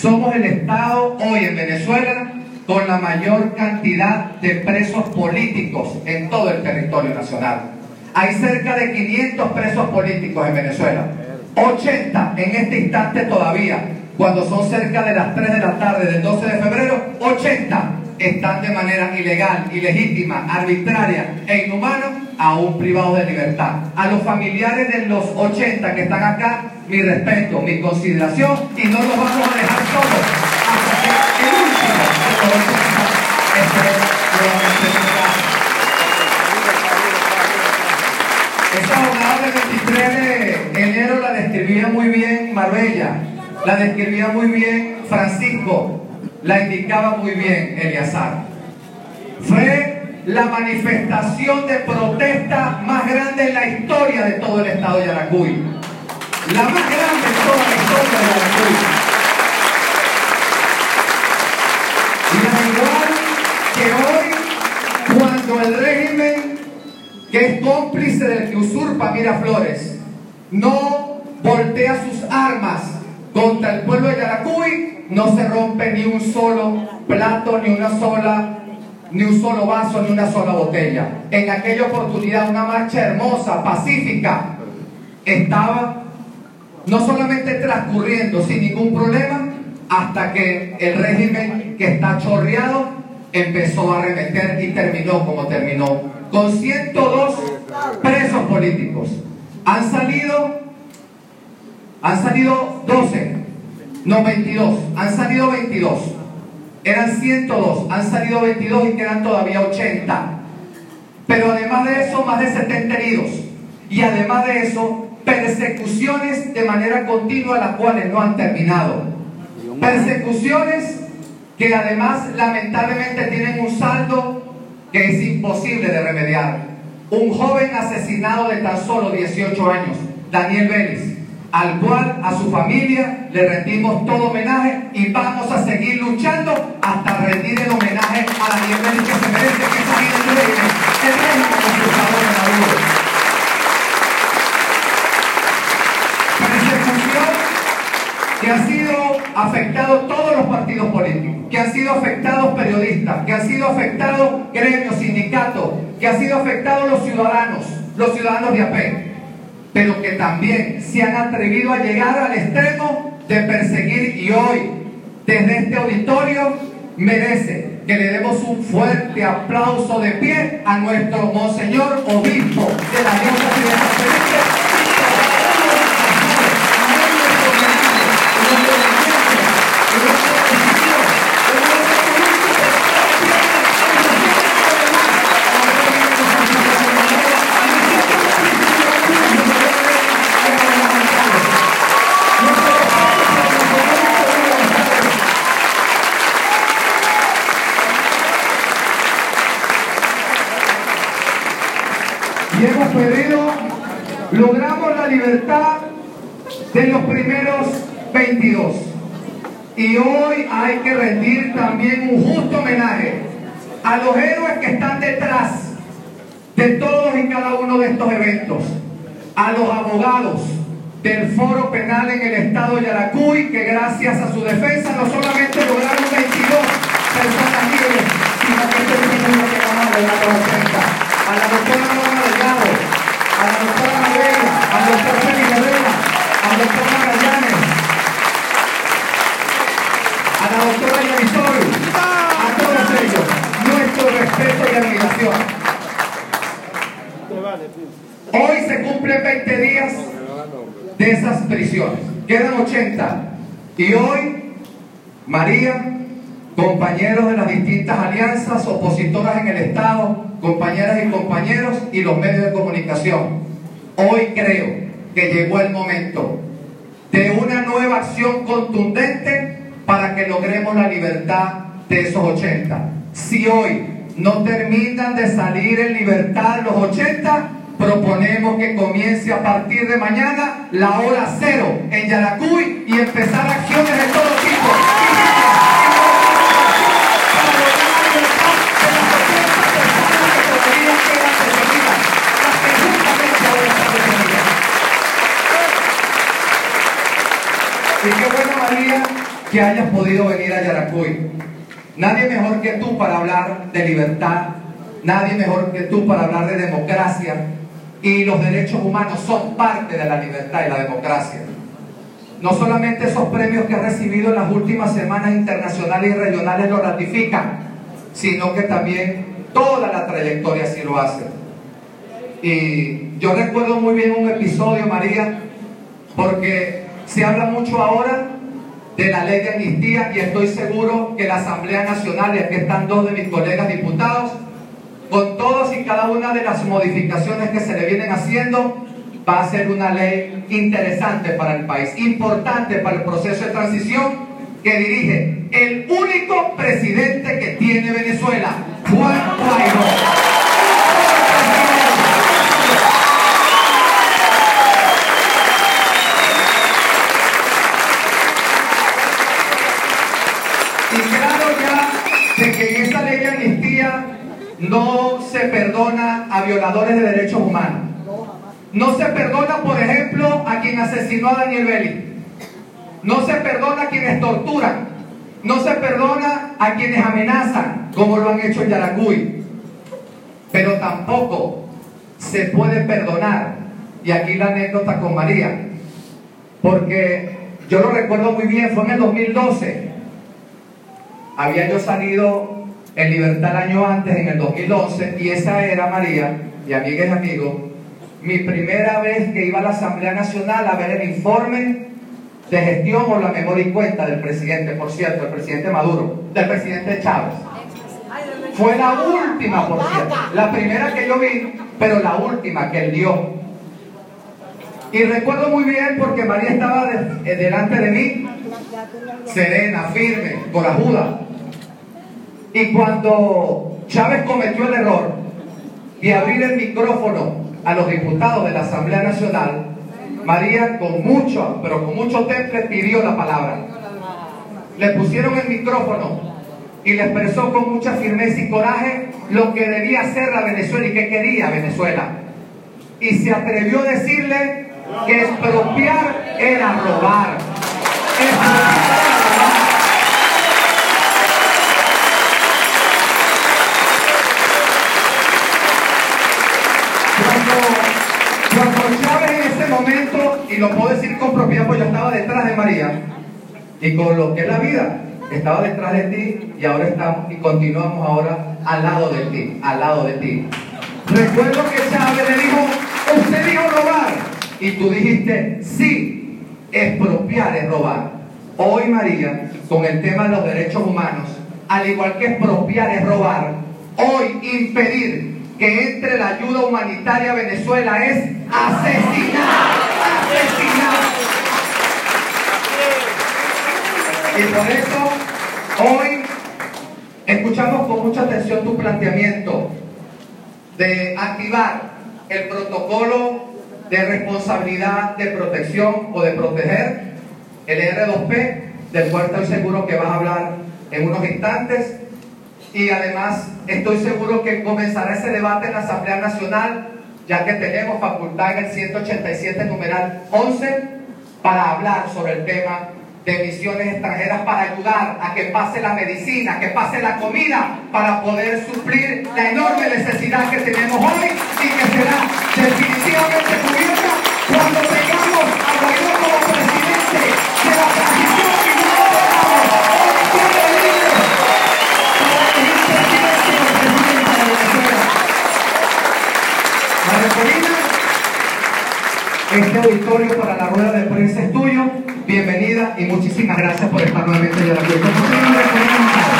Somos el Estado hoy en Venezuela con la mayor cantidad de presos políticos en todo el territorio nacional. Hay cerca de 500 presos políticos en Venezuela. 80 en este instante todavía, cuando son cerca de las 3 de la tarde del 12 de febrero, 80 están de manera ilegal, ilegítima, arbitraria e inhumana aún privados de libertad. A los familiares de los 80 que están acá, mi respeto, mi consideración y no los vamos a dejar solos hasta que el último de los 80 esté nuevamente Esa jornada del 23 de enero la describía muy bien Marbella, la describía muy bien Francisco, la indicaba muy bien Eliazar. Fue la manifestación de protesta más grande en la historia de todo el estado de Yaracuy. La más grande en toda la historia de Yaracuy. Y al igual que hoy, cuando el régimen, que es cómplice del que usurpa Miraflores, no voltea sus armas contra el pueblo de Yaracuy, no se rompe ni un solo plato, ni una sola ni un solo vaso, ni una sola botella. En aquella oportunidad una marcha hermosa, pacífica, estaba no solamente transcurriendo sin ningún problema, hasta que el régimen que está chorreado empezó a arremeter y terminó como terminó, con 102 presos políticos. Han salido, han salido 12, no 22, han salido 22 eran 102, han salido 22 y quedan todavía 80. Pero además de eso, más de 70 heridos. Y además de eso, persecuciones de manera continua, las cuales no han terminado. Persecuciones que además lamentablemente tienen un saldo que es imposible de remediar. Un joven asesinado de tan solo 18 años, Daniel Vélez, al cual a su familia le rendimos todo homenaje y vamos a seguir luchando hasta rendir el homenaje a la Vélez que se merece que salga el régimen, el régimen conquistador de Maduro. Persecución que ha sido afectado todos los partidos políticos, que han sido afectados periodistas, que han sido afectados gremios, sindicatos, que han sido afectados los ciudadanos, los ciudadanos de AP pero que también se han atrevido a llegar al extremo de perseguir y hoy desde este auditorio merece que le demos un fuerte aplauso de pie a nuestro Monseñor Obispo de la de los primeros 22. Y hoy hay que rendir también un justo homenaje a los héroes que están detrás de todos y cada uno de estos eventos, a los abogados del foro penal en el estado de Yaracuy, que gracias a su defensa no solamente 20 días de esas prisiones, quedan 80 y hoy María compañeros de las distintas alianzas opositoras en el Estado, compañeras y compañeros y los medios de comunicación. Hoy creo que llegó el momento de una nueva acción contundente para que logremos la libertad de esos 80. Si hoy no terminan de salir en libertad los 80, proponemos que comience a partir de mañana la hora cero en Yaracuy y empezar acciones de todo tipo. Y qué bueno, María, que hayas podido venir a Yaracuy. Nadie mejor que tú para hablar de libertad, nadie mejor que tú para hablar de democracia. Y los derechos humanos son parte de la libertad y la democracia. No solamente esos premios que has recibido en las últimas semanas internacionales y regionales lo ratifican, sino que también toda la trayectoria así lo hace. Y yo recuerdo muy bien un episodio, María, porque se habla mucho ahora de la ley de amnistía y estoy seguro que la Asamblea Nacional, y aquí están dos de mis colegas diputados, con todas y cada una de las modificaciones que se le vienen haciendo, va a ser una ley interesante para el país, importante para el proceso de transición que dirige el único presidente que tiene Venezuela, Juan Guaidó. No se perdona a violadores de derechos humanos. No se perdona, por ejemplo, a quien asesinó a Daniel Belli. No se perdona a quienes torturan. No se perdona a quienes amenazan, como lo han hecho en Yaracuy. Pero tampoco se puede perdonar. Y aquí la anécdota con María. Porque yo lo recuerdo muy bien, fue en el 2012. Había yo salido en libertad el año antes, en el 2011, y esa era María, y amigas y amigos, mi primera vez que iba a la Asamblea Nacional a ver el informe de gestión o la memoria y cuenta del presidente, por cierto, del presidente Maduro, del presidente Chávez. Fue la última, por cierto. La primera que yo vi, pero la última que él dio. Y recuerdo muy bien porque María estaba eh, delante de mí, serena, firme, corajuda. Y cuando Chávez cometió el error de abrir el micrófono a los diputados de la Asamblea Nacional, María con mucho, pero con mucho temple pidió la palabra. Le pusieron el micrófono y le expresó con mucha firmeza y coraje lo que debía hacer la Venezuela y que quería Venezuela. Y se atrevió a decirle que expropiar era robar. Lo puedo decir con propiedad, pues yo estaba detrás de María, y con lo que es la vida, estaba detrás de ti y ahora estamos y continuamos ahora al lado de ti, al lado de ti. Recuerdo que Chávez le dijo, usted dijo robar, y tú dijiste, sí, expropiar es robar. Hoy María, con el tema de los derechos humanos, al igual que expropiar es robar, hoy impedir que entre la ayuda humanitaria a Venezuela es asesinar. Y por eso hoy escuchamos con mucha atención tu planteamiento de activar el protocolo de responsabilidad de protección o de proteger, el R2P, del cual estoy seguro que vas a hablar en unos instantes, y además estoy seguro que comenzará ese debate en la Asamblea Nacional, ya que tenemos facultad en el 187 numeral 11 para hablar sobre el tema de misiones extranjeras para ayudar a que pase la medicina, que pase la comida, para poder suplir la enorme necesidad que tenemos hoy y que será definitivamente cubierta Este auditorio para la rueda de prensa es tuyo. Bienvenida y muchísimas gracias por estar nuevamente en la fiesta.